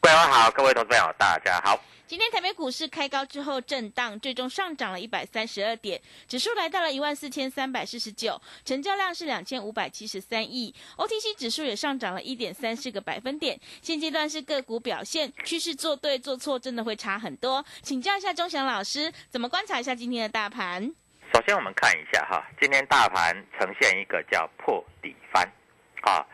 桂花好，各位投资朋友大家好。今天台北股市开高之后震荡，最终上涨了一百三十二点，指数来到了一万四千三百四十九，成交量是两千五百七十三亿，OTC 指数也上涨了一点三四个百分点。现阶段是个股表现，趋势做对做错真的会差很多。请教一下钟祥老师，怎么观察一下今天的大盘？首先我们看一下哈，今天大盘呈现一个叫破底翻，啊，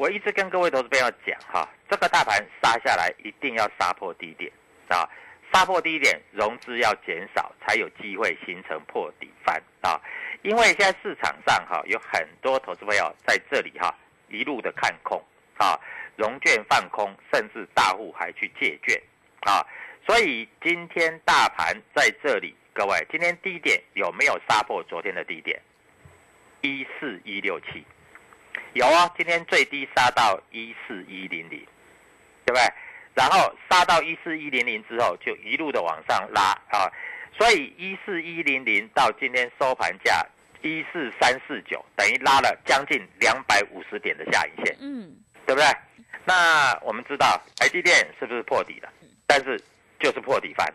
我一直跟各位投资朋友讲哈，这个大盘杀下来一定要杀破低点啊，杀破低点，融资要减少，才有机会形成破底翻啊。因为现在市场上哈有很多投资朋友在这里哈一路的看空啊，融券放空，甚至大户还去借券啊，所以今天大盘在这里，各位今天低点有没有杀破昨天的低点？一四一六七，有啊，今天最低杀到一四一零零，对不对？然后杀到一四一零零之后，就一路的往上拉啊，所以一四一零零到今天收盘价一四三四九，等于拉了将近两百五十点的下影线，嗯，对不对？那我们知道台积电是不是破底了？但是就是破底翻，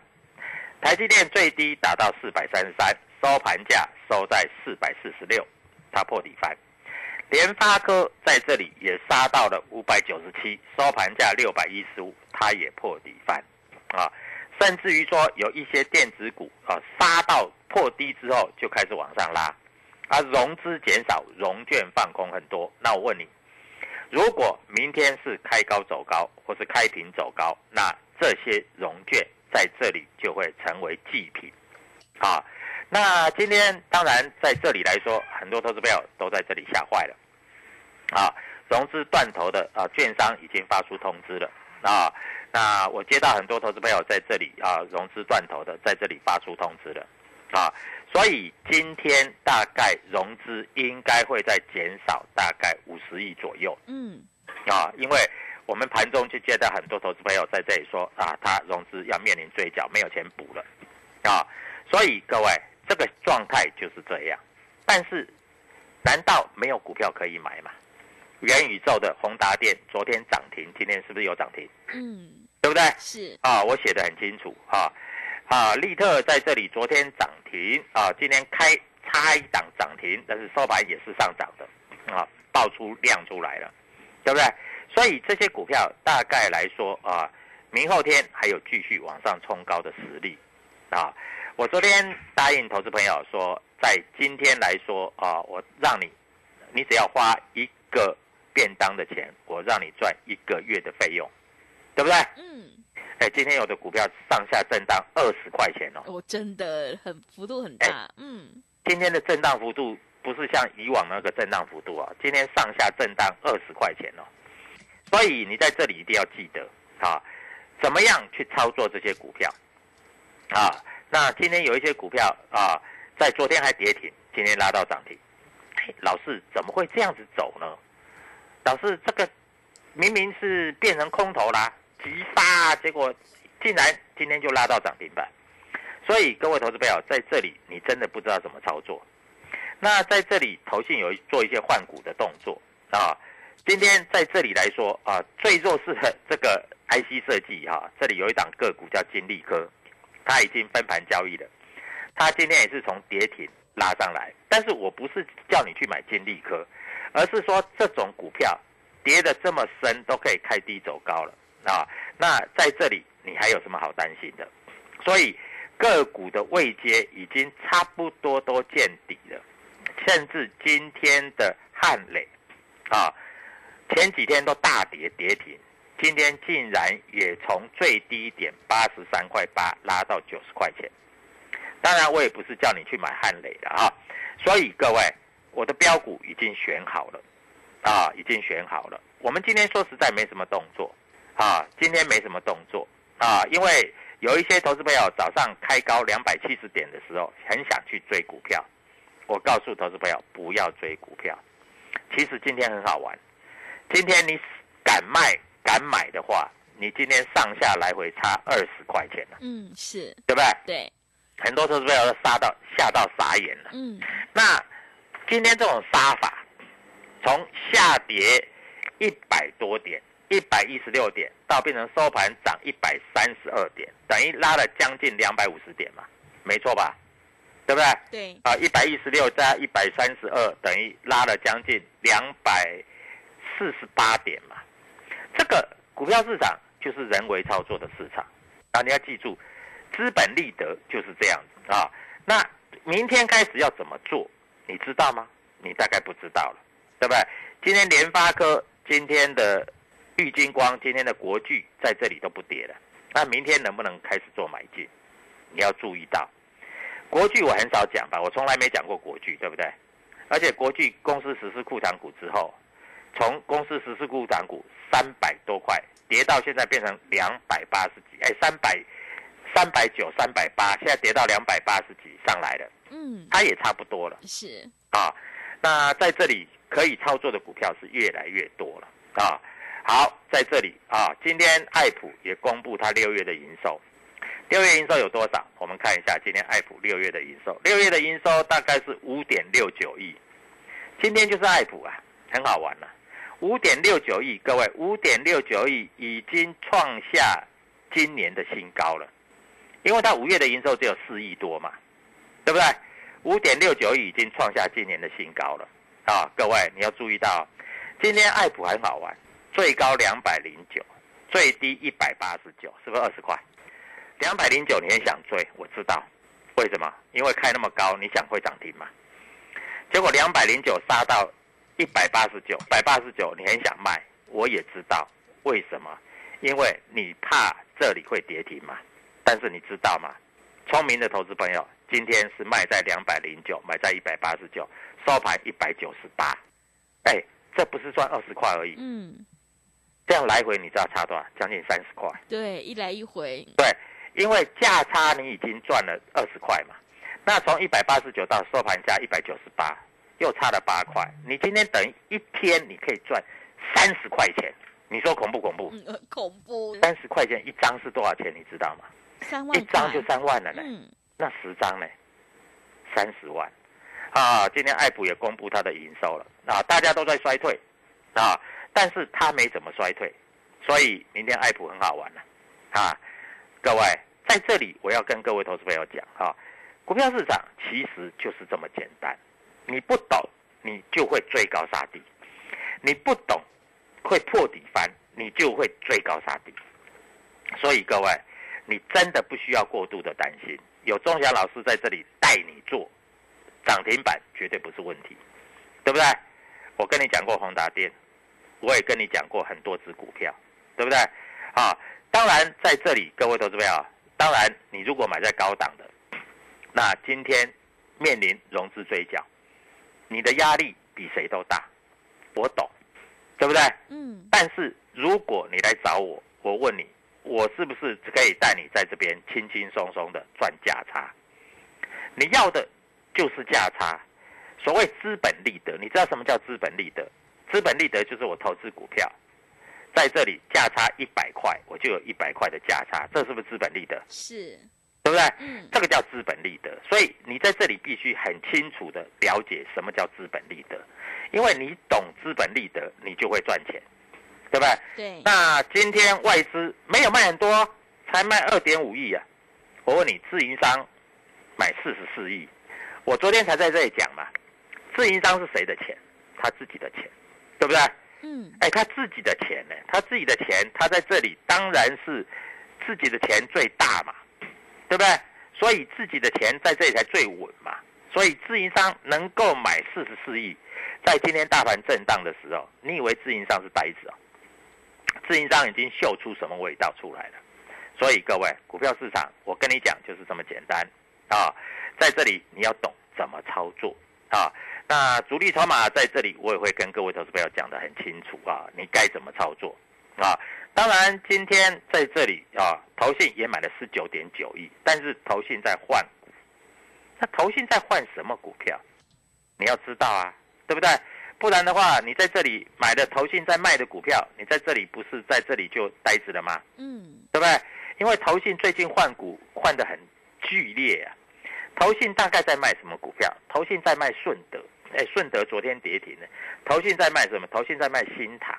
台积电最低达到四百三十三，收盘价收在四百四十六，它破底翻。联发科在这里也杀到了五百九十七，收盘价六百一十五，它也破底翻，啊，甚至于说有一些电子股啊杀到破低之后就开始往上拉，啊，融资减少，融券放空很多。那我问你，如果明天是开高走高，或是开平走高，那这些融券在这里就会成为祭品，啊。那今天当然在这里来说，很多投资朋友都在这里吓坏了，啊，融资断头的啊，券商已经发出通知了啊。那我接到很多投资朋友在这里啊，融资断头的在这里发出通知了，啊，所以今天大概融资应该会在减少大概五十亿左右，嗯，啊，因为我们盘中就接到很多投资朋友在这里说啊，他融资要面临追缴，没有钱补了，啊，所以各位。这个状态就是这样，但是难道没有股票可以买吗？元宇宙的宏达电昨天涨停，今天是不是有涨停？嗯，对不对？是啊，我写的很清楚啊啊，利特在这里昨天涨停啊，今天开差一档涨停，但是收盘也是上涨的啊，爆出量出来了，对不对？所以这些股票大概来说啊，明后天还有继续往上冲高的实力啊。我昨天答应投资朋友说，在今天来说啊，我让你，你只要花一个便当的钱，我让你赚一个月的费用，对不对？嗯，哎，今天有的股票上下震荡二十块钱哦，我真的很幅度很大，嗯，今天的震荡幅度不是像以往那个震荡幅度啊，今天上下震荡二十块钱哦。所以你在这里一定要记得啊，怎么样去操作这些股票啊？那今天有一些股票啊，在昨天还跌停，今天拉到涨停。老师怎么会这样子走呢？老师，这个明明是变成空头啦，急杀，结果竟然今天就拉到涨停板。所以各位投资朋友在这里，你真的不知道怎么操作。那在这里，投信有做一些换股的动作啊。今天在这里来说啊，最弱势的这个 IC 设计哈，这里有一档个股叫金利科，它已经分盘交易了。它今天也是从跌停拉上来，但是我不是叫你去买金利科，而是说这种股票跌的这么深都可以开低走高了啊。那在这里你还有什么好担心的？所以个股的位阶已经差不多都见底了，甚至今天的汉磊啊。前几天都大跌跌停，今天竟然也从最低点八十三块八拉到九十块钱。当然，我也不是叫你去买汉磊的啊。所以各位，我的标股已经选好了啊，已经选好了。我们今天说实在没什么动作啊，今天没什么动作啊，因为有一些投资朋友早上开高两百七十点的时候，很想去追股票。我告诉投资朋友，不要追股票。其实今天很好玩。今天你敢卖敢买的话，你今天上下来回差二十块钱了。嗯，是对不对？对，很多投资者都杀到吓到傻眼了。嗯，那今天这种杀法，从下跌一百多点，一百一十六点，到变成收盘涨一百三十二点，等于拉了将近两百五十点嘛，没错吧？对不对？对。啊，一百一十六加一百三十二，等于拉了将近两百。四十八点嘛，这个股票市场就是人为操作的市场啊！你要记住，资本利得就是这样子啊。那明天开始要怎么做，你知道吗？你大概不知道了，对不对？今天联发科、今天的玉金光、今天的国巨在这里都不跌了，那明天能不能开始做买进？你要注意到，国巨我很少讲吧，我从来没讲过国巨，对不对？而且国巨公司实施库藏股之后。从公司实施股涨股三百多块跌到现在变成两百八十几，哎，三百三百九三百八，现在跌到两百八十几上来了，嗯，它也差不多了，是。啊，那在这里可以操作的股票是越来越多了。啊。好，在这里啊，今天爱普也公布它六月的营收，六月营收有多少？我们看一下今天爱普六月的营收，六月的营收大概是五点六九亿，今天就是爱普啊，很好玩了。五点六九亿，各位，五点六九亿已经创下今年的新高了，因为它五月的营收只有四亿多嘛，对不对？五点六九亿已经创下今年的新高了啊！各位你要注意到，今天爱普很好玩，最高两百零九，最低一百八十九，是不是二十块？两百零九你很想追，我知道，为什么？因为开那么高，你想会涨停嘛？结果两百零九杀到。一百八十九，百八十九，你很想卖，我也知道为什么，因为你怕这里会跌停嘛。但是你知道吗？聪明的投资朋友，今天是卖在两百零九，买在一百八十九，收盘一百九十八，哎，这不是赚二十块而已。嗯，这样来回你知道差多少？将近三十块。对，一来一回。对，因为价差你已经赚了二十块嘛。那从一百八十九到收盘价一百九十八。又差了八块，你今天等一天你可以赚三十块钱，你说恐怖恐怖？恐怖！三十块钱一张是多少钱？你知道吗？三万。一张就三万了呢。嗯。那十张呢？三十万。啊，今天爱普也公布它的营收了啊，大家都在衰退啊，但是它没怎么衰退，所以明天爱普很好玩了啊。各位在这里我要跟各位投资朋友讲啊，股票市场其实就是这么简单。你不懂，你就会追高杀低；你不懂，会破底翻，你就会追高杀低。所以各位，你真的不需要过度的担心。有钟祥老师在这里带你做涨停板，绝对不是问题，对不对？我跟你讲过宏达电，我也跟你讲过很多只股票，对不对？啊，当然在这里，各位投资朋友，当然你如果买在高档的，那今天面临融资追缴。你的压力比谁都大，我懂，对不对？嗯，但是如果你来找我，我问你，我是不是可以带你在这边轻轻松松的赚价差？你要的就是价差，所谓资本利得，你知道什么叫资本利得？资本利得就是我投资股票，在这里价差一百块，我就有一百块的价差，这是不是资本利得？是，对不对？嗯，这个叫资本利得，所以你在这里必须很清楚的了解什么叫资本利得，因为你懂资本利得，你就会赚钱，对不对？对，那今天外资没有卖很多，才卖二点五亿啊！我问你，自营商买四十四亿，我昨天才在这里讲嘛，自营商是谁的钱？他自己的钱，对不对？嗯，哎，他自己的钱呢？他自己的钱，他在这里当然是自己的钱最大嘛，对不对？所以自己的钱在这里才最稳嘛。所以自营商能够买四十四亿，在今天大盘震荡的时候，你以为自营商是呆子啊？自营商已经嗅出什么味道出来了。所以各位，股票市场，我跟你讲就是这么简单啊，在这里你要懂怎么操作啊。那主力筹码在这里，我也会跟各位投资朋友讲得很清楚啊，你该怎么操作啊？当然，今天在这里啊，投信也买了十九点九亿，但是投信在换，那投信在换什么股票？你要知道啊，对不对？不然的话，你在这里买的投信在卖的股票，你在这里不是在这里就呆着了吗？嗯，对不对？因为投信最近换股换的很剧烈啊。投信大概在卖什么股票？投信在卖顺德，哎，顺德昨天跌停了。投信在卖什么？投信在卖新塘，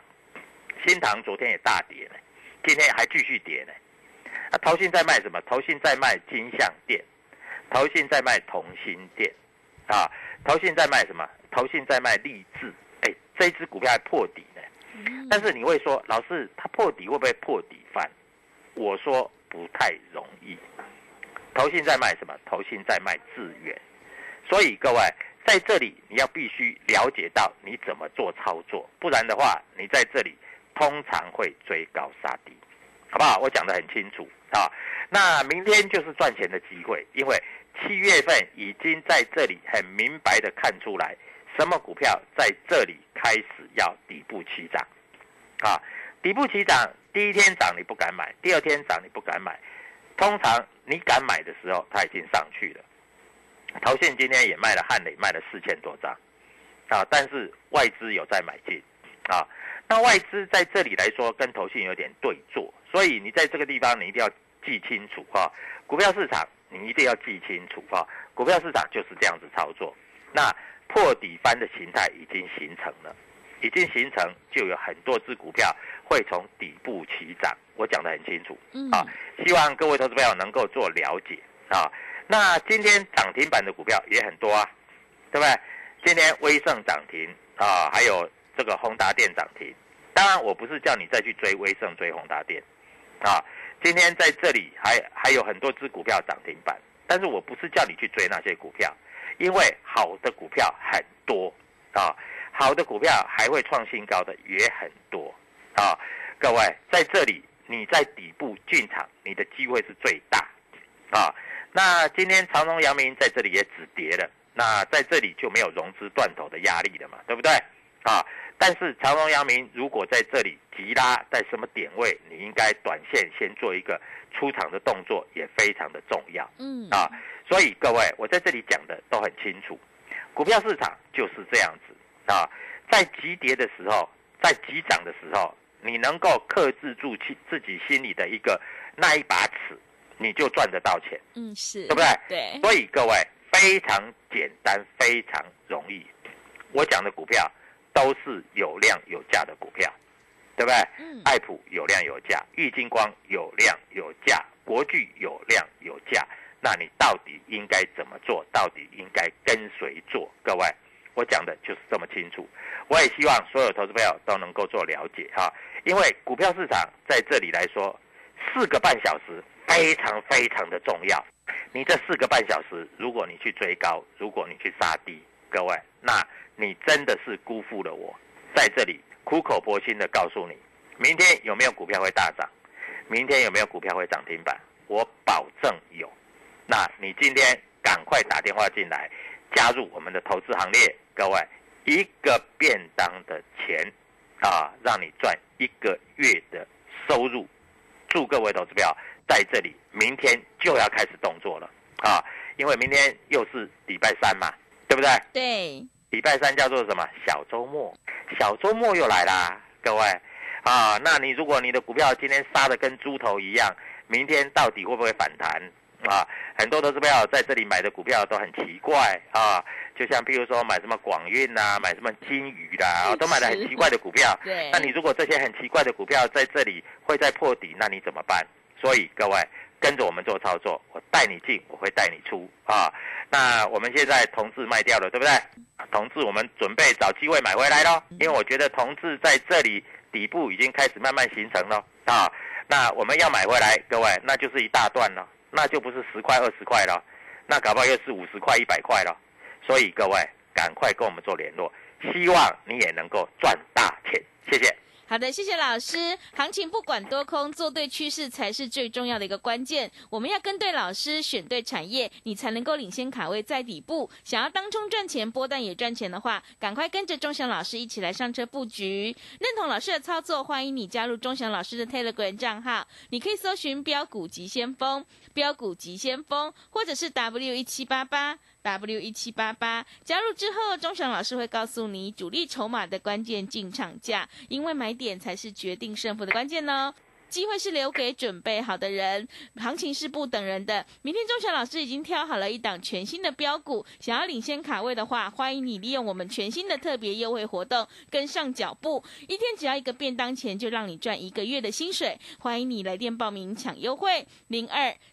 新塘昨天也大跌呢，今天还继续跌呢。那投信在卖什么？投信在卖金象店，投信在卖同心店，啊，投信在卖什么？投信在卖励志，哎，这只股票还破底呢。但是你会说，老师，它破底会不会破底翻？我说不太容易。投信在卖什么？投信在卖资源，所以各位在这里你要必须了解到你怎么做操作，不然的话，你在这里通常会追高杀低，好不好？我讲得很清楚啊。那明天就是赚钱的机会，因为七月份已经在这里很明白的看出来，什么股票在这里开始要底部起涨，啊，底部起涨，第一天涨你不敢买，第二天涨你不敢买，通常你敢买的时候，它已经上去了。投信今天也卖了汉磊，卖了四千多张，啊，但是外资有在买进，啊，那外资在这里来说跟投信有点对坐，所以你在这个地方你一定要记清楚哈、股票市场你一定要记清楚哈、股票市场就是这样子操作。那破底翻的形态已经形成了，已经形成，就有很多只股票会从底部起涨。我讲得很清楚，嗯，啊，希望各位投资朋友能够做了解啊。那今天涨停板的股票也很多啊，对不对？今天威盛涨停啊，还有这个宏达电涨停。当然，我不是叫你再去追威盛、追宏达电啊。今天在这里还还有很多只股票涨停板，但是我不是叫你去追那些股票，因为好的股票很多啊，好的股票还会创新高的也很多啊。各位在这里你在底部进场，你的机会是最大啊。那今天长荣、阳明在这里也止跌了，那在这里就没有融资断头的压力了嘛，对不对？啊，但是长荣、阳明如果在这里急拉，在什么点位，你应该短线先做一个出场的动作，也非常的重要嗯，啊。所以各位，我在这里讲的都很清楚，股票市场就是这样子啊，在急跌的时候，在急涨的时候，你能够克制住其自己心里的一个那一把尺，你就赚得到钱。嗯，是，对不对？对，所以各位非常简单，非常容易。我讲的股票都是有量有价的股票，对不对？嗯，爱普有量有价，玉金光有量有价，国巨有量有价。那你到底应该怎么做？到底应该跟谁做？各位，我讲的就是这么清楚。我也希望所有投资朋友都能够做了解哈，因为股票市场在这里来说，四个半小时非常非常的重要。你这四个半小时，如果你去追高，如果你去杀低，各位，那你真的是辜负了我。在这里苦口婆心的告诉你，明天有没有股票会大涨？明天有没有股票会涨停板？我保证有。那你今天赶快打电话进来，加入我们的投资行列，各位，一个便当的钱啊，让你赚一个月的收入。祝各位投资票在这里，明天就要开始动作了啊！因为明天又是礼拜三嘛，对不对？对，礼拜三叫做什么？小周末，小周末又来啦，各位啊！那你如果你的股票今天杀的跟猪头一样，明天到底会不会反弹啊？很多投资票在这里买的股票都很奇怪啊，就像譬如说买什么广运呐，买什么金鱼啦，都买的很奇怪的股票。对那你如果这些很奇怪的股票在这里会再破底，那你怎么办？所以各位跟着我们做操作，我带你进，我会带你出啊。那我们现在同志卖掉了，对不对？啊同志我们准备找机会买回来咯，因为我觉得同志在这里底部已经开始慢慢形成了啊。那我们要买回来，各位那就是一大段了，那就不是十块二十块了，那搞不好又是五十块一百块了。所以各位赶快跟我们做联络，希望你也能够赚大钱，谢谢。好的，谢谢老师。行情不管多空，做对趋势才是最重要的一个关键。我们要跟对老师，选对产业，你才能够领先卡位在底部。想要当中赚钱，波段也赚钱的话，赶快跟着钟祥老师一起来上车布局。认同老师的操作，欢迎你加入钟祥老师的 Telegram 账号，你可以搜寻标股急先锋、标股急先锋，或者是 W 一七八八。W 一七八八加入之后，钟祥老师会告诉你主力筹码的关键进场价，因为买点才是决定胜负的关键哦。机会是留给准备好的人，行情是不等人的。明天钟祥老师已经挑好了一档全新的标股，想要领先卡位的话，欢迎你利用我们全新的特别优惠活动跟上脚步，一天只要一个便当钱，就让你赚一个月的薪水。欢迎你来电报名抢优惠，零二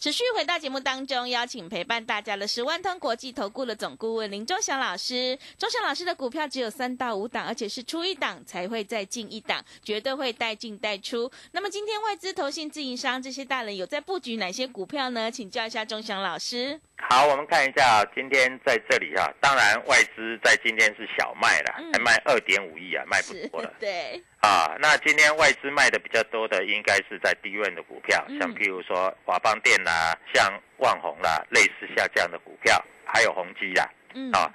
持续回到节目当中，邀请陪伴大家的是万通国际投顾的总顾问林忠祥老师。忠祥老师的股票只有三到五档，而且是出一档才会再进一档，绝对会带进带出。那么今天外资、投信、自营商这些大人有在布局哪些股票呢？请教一下忠祥老师。好，我们看一下今天在这里啊，当然外资在今天是小卖了，嗯还卖二点五亿啊，卖不多了。对，啊，那今天外资卖的比较多的，应该是在低位的股票，嗯像譬如说华邦电啦，像万宏啦，类似像这样的股票，还有宏基啦，嗯，啊，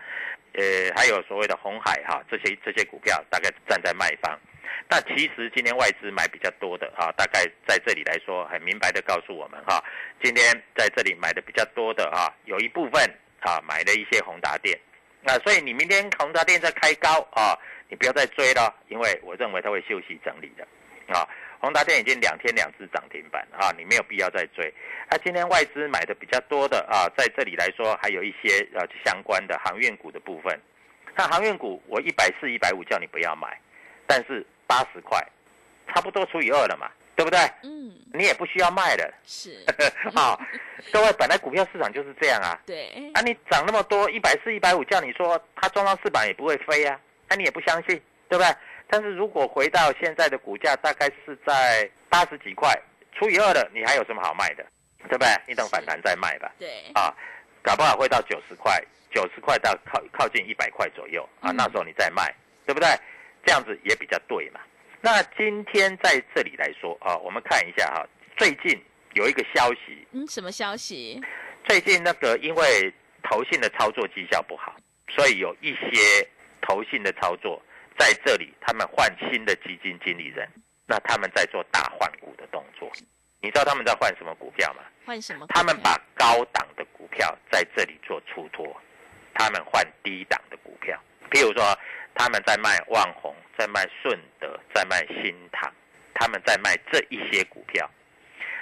呃，还有所谓的红海哈，这些这些股票大概站在卖方。那其实今天外资买比较多的啊，大概在这里来说，很明白的告诉我们哈，今天在这里买的比较多的啊，有一部分啊买了一些宏达电。那所以你明天宏达电在开高啊，你不要再追了，因为我认为它会休息整理的啊。宏达电已经两天两次涨停板啊，你没有必要再追。那、今天外资买的比较多的啊，在这里来说还有一些呃相关的航运股的部分。那航运股我一百四、一百五叫你不要买，但是八十块，差不多除以二了嘛，对不对？嗯，你也不需要卖了是，啊。各位，本来股票市场就是这样啊。对，啊，你涨那么多，一百四、一百五，叫你说它撞到四板也不会飞啊，那、你也不相信，对不对？但是如果回到现在的股价，大概是在八十几块，除以二了，你还有什么好卖的，对不对？你等反弹再卖吧，对，啊，搞不好会到九十块，九十块到靠靠近一百块左右啊，嗯那时候你再卖，对不对？这样子也比较对嘛。那今天在这里来说啊，我们看一下哈、最近有一个消息，嗯，什么消息？最近那个因为投信的操作绩效不好，所以有一些投信的操作在这里，他们换新的基金经理人，那他们在做大换股的动作。你知道他们在换什么股票吗？换什么？他们把高档的股票在这里做出脱，他们换低档的股票。譬如说，他们在卖万宏，在卖顺德，在卖新唐，他们在卖这一些股票。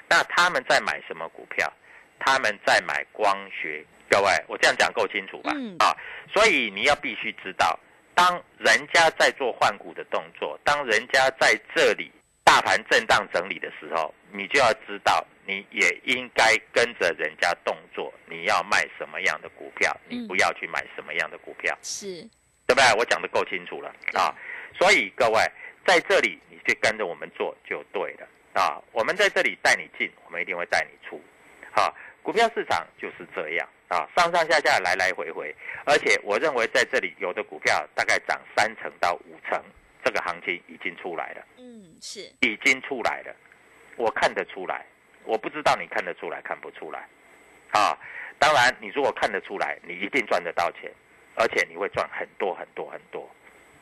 那他们在买什么股票？他们在买光学。各位，我这样讲够清楚吧？嗯啊，所以你要必须知道，当人家在做换股的动作，当人家在这里大盘震荡整理的时候，你就要知道，你也应该跟着人家动作，你要卖什么样的股票，你嗯不要去买什么样的股票。是，对不对？我讲的够清楚了。啊，所以各位在这里你就跟着我们做就对了。啊。我们在这里带你进，我们一定会带你出。啊，股票市场就是这样。啊，上上下下来来回回，而且我认为在这里有的股票大概涨三成到五成，这个行情已经出来了，嗯，是，已经出来了，我看得出来，我不知道你看得出来看不出来。啊。当然，你如果看得出来，你一定赚得到钱，而且你会赚很多很多很多，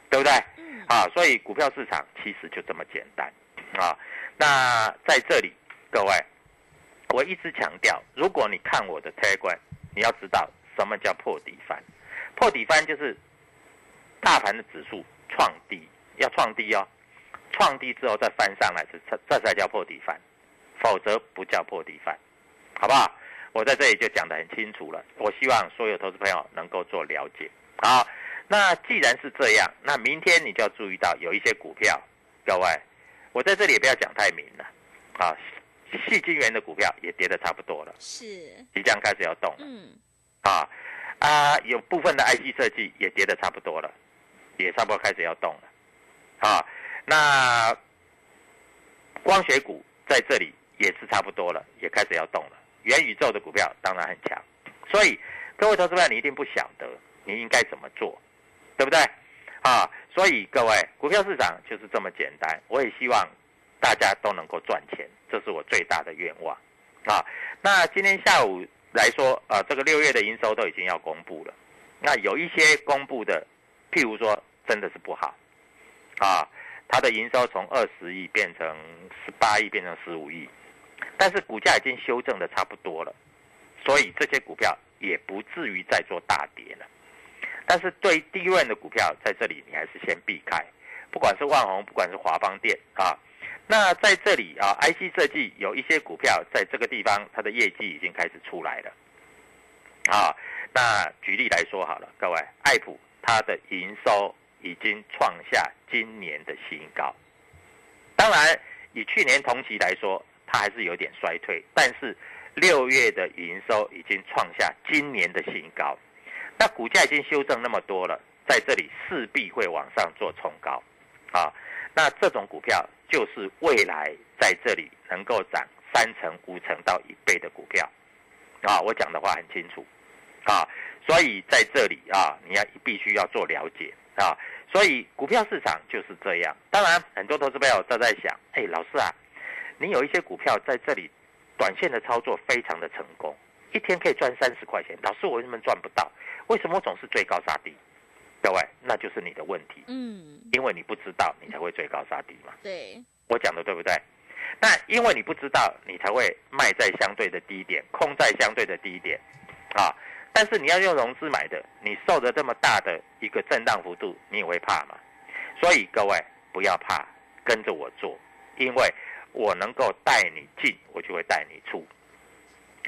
对不对？嗯，啊，所以股票市场其实就这么简单啊。那在这里，各位，我一直强调，如果你看我的 Telegram，你要知道什么叫破底翻。破底翻就是大盘的指数创低，要创低哦，创低之后再翻上来，这这这才叫破底翻，否则不叫破底翻，好不好？我在这里就讲得很清楚了。我希望所有投资朋友能够做了解。好，那既然是这样，那明天你就要注意到有一些股票，各位，我在这里也不要讲太明了啊。细晶圆的股票也跌得差不多了，是，即将开始要动了嗯，啊啊！有部分的 IC 设计也跌得差不多了，也差不多开始要动了啊。那光学股在这里也是差不多了，也开始要动了。元宇宙的股票当然很强，所以各位投资者，你一定不晓得你应该怎么做，对不对？啊，所以各位，股票市场就是这么简单。我也希望大家都能够赚钱，这是我最大的愿望啊。那今天下午来说，啊，这个六月的营收都已经要公布了，那有一些公布的，譬如说真的是不好啊，它的营收从二十亿变成十八亿，变成十五亿。但是股价已经修正的差不多了，所以这些股票也不至于再做大跌了。但是对低润的股票，在这里你还是先避开，不管是万宏，不管是华邦电啊。那在这里啊，IC 设计有一些股票在这个地方，它的业绩已经开始出来了啊。那举例来说好了，各位，爱普它的营收已经创下今年的新高，当然以去年同期来说。它还是有点衰退，但是六月的营收已经创下今年的新高，那股价已经修正那么多了，在这里势必会往上做冲高，啊，那这种股票就是未来在这里能够涨三成、五成到一倍的股票，啊，我讲的话很清楚，啊，所以在这里啊，你要必须要做了解啊，所以股票市场就是这样。当然，很多投资朋友都在想，哎，老师啊。你有一些股票在这里，短线的操作非常的成功，一天可以赚三十块钱。老师，我为什么赚不到？为什么我总是追高杀低？各位，那就是你的问题。嗯，因为你不知道，你才会追高杀低嘛。对，我讲的对不对？那因为你不知道，你才会卖在相对的低点，空在相对的低点，啊。但是你要用融资买的，你受着这么大的一个震荡幅度，你也会怕嘛？所以各位不要怕，跟着我做，因为。我能够带你进，我就会带你出，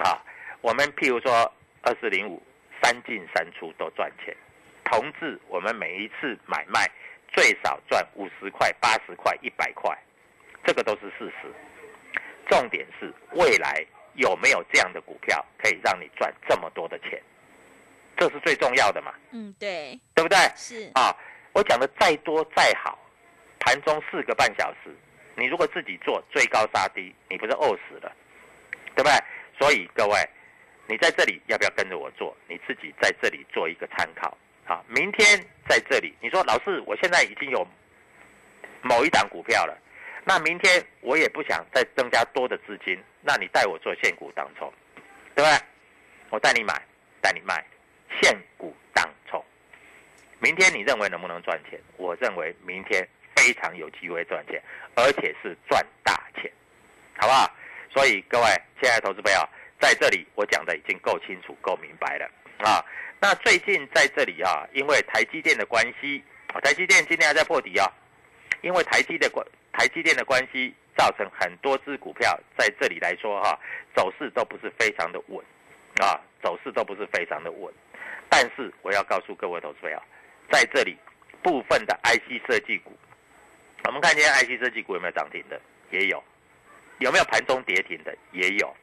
啊，我们譬如说二四零五三进三出都赚钱，同志，我们每一次买卖最少赚五十块、八十块、一百块，这个都是事实。重点是未来有没有这样的股票可以让你赚这么多的钱，这是最重要的嘛？嗯，对，对不对？是，啊，我讲的再多再好，盘中四个半小时。你如果自己做追高杀低，你不是饿死了，对不对？所以各位，你在这里要不要跟着我做？你自己在这里做一个参考。好，明天在这里，你说老师，我现在已经有某一档股票了，那明天我也不想再增加多的资金，那你带我做现股当冲，对不对？我带你买，带你卖，现股当冲。明天你认为能不能赚钱？我认为明天。非常有机会赚钱，而且是赚大钱，好不好？所以各位亲爱的投资朋友，在这里我讲的已经够清楚、够明白了啊。那最近在这里啊，因为台积电的关系，台积电今天还在破底啊，因为台积的关台积电的关系，造成很多只股票在这里来说哈，走势都不是非常的稳啊，走势都不是非常的稳。但是我要告诉各位投资朋友，在这里部分的 IC 设计股，我们看今天 IC 设计股有没有涨停的？也有，有没有盘中跌停的？也有，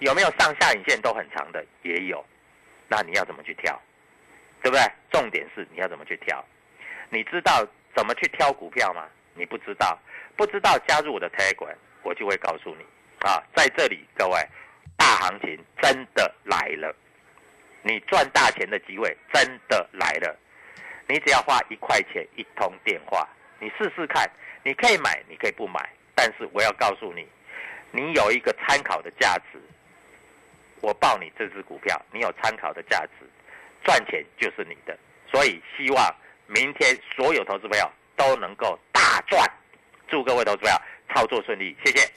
有没有上下影线都很长的？也有。那你要怎么去挑？对不对？重点是你要怎么去挑？你知道怎么去挑股票吗？你不知道，不知道加入我的 Telegram，我就会告诉你啊。在这里，各位，大行情真的来了，你赚大钱的机会真的来了。你只要花一块钱一通电话，你试试看，你可以买，你可以不买，但是我要告诉你，你有一个参考的价值。我报你这只股票，你有参考的价值，赚钱就是你的。所以希望明天所有投资朋友都能够大赚，祝各位投资朋友操作顺利，谢谢。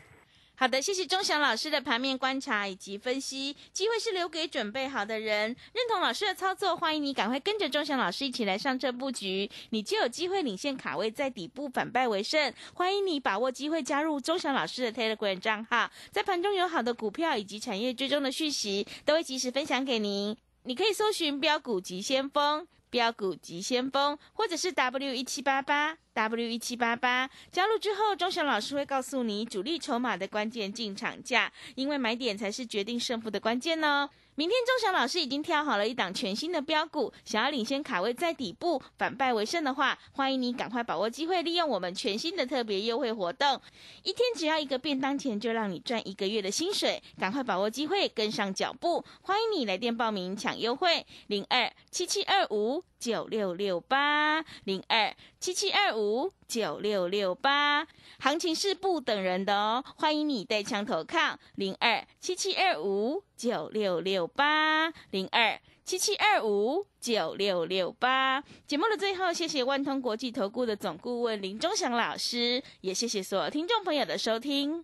好的，谢谢钟祥老师的盘面观察以及分析。机会是留给准备好的人，认同老师的操作，欢迎你赶快跟着钟祥老师一起来上车布局，你就有机会领先卡位，在底部反败为胜。欢迎你把握机会加入钟祥老师的 Telegram 账号，在盘中有好的股票以及产业追踪的讯息，都会及时分享给您。你可以搜寻标股及先锋。标股急先锋，或者是 W 一七八八 W 一七八八，加入之后，钟祥老师会告诉你主力筹码的关键进场价，因为买点才是决定胜负的关键哦。明天钟祥老师已经挑好了一档全新的标股，想要领先卡位在底部反败为胜的话，欢迎你赶快把握机会，利用我们全新的特别优惠活动，一天只要一个便当钱，就让你赚一个月的薪水，赶快把握机会，跟上脚步，欢迎你来电报名抢优惠，零二七七二五九六六八零二七七二五九六六八，行情是不等人的哦，欢迎你带枪投靠零二七七二五。九六六八零二七七二五九六六八。节目的最后，谢谢万通国际投顾的总顾问林忠祥老师，也谢谢所有听众朋友的收听。